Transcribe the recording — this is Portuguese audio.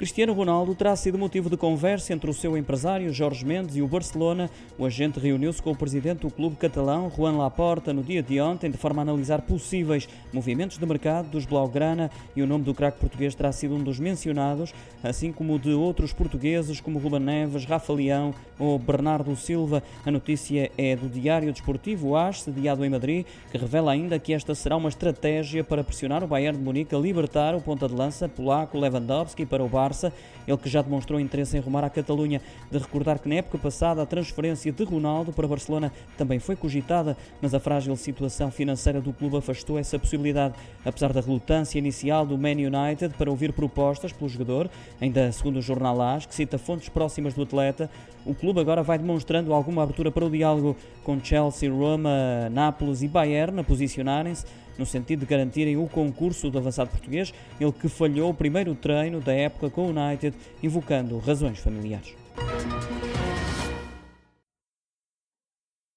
Cristiano Ronaldo terá sido motivo de conversa entre o seu empresário Jorge Mendes e o Barcelona. O agente reuniu-se com o presidente do clube catalão, Juan Laporta, no dia de ontem, de forma a analisar possíveis movimentos de mercado dos Blaugrana e o nome do craque português terá sido um dos mencionados, assim como o de outros portugueses como Ruben Neves, Rafa Leão ou Bernardo Silva. A notícia é do Diário Desportivo AS, sediado em Madrid, que revela ainda que esta será uma estratégia para pressionar o Bayern de Munique a libertar o ponta de lança polaco Lewandowski para o Bar Barça, ele que já demonstrou interesse em rumar à Catalunha. De recordar que na época passada a transferência de Ronaldo para Barcelona também foi cogitada, mas a frágil situação financeira do clube afastou essa possibilidade. Apesar da relutância inicial do Man United para ouvir propostas pelo jogador, ainda segundo o jornal AS, que cita fontes próximas do atleta, o clube agora vai demonstrando alguma abertura para o diálogo com Chelsea, Roma, Nápoles e Bayern a posicionarem-se no sentido de garantirem o concurso do avançado português, ele que falhou o primeiro treino da época com o United, invocando razões familiares.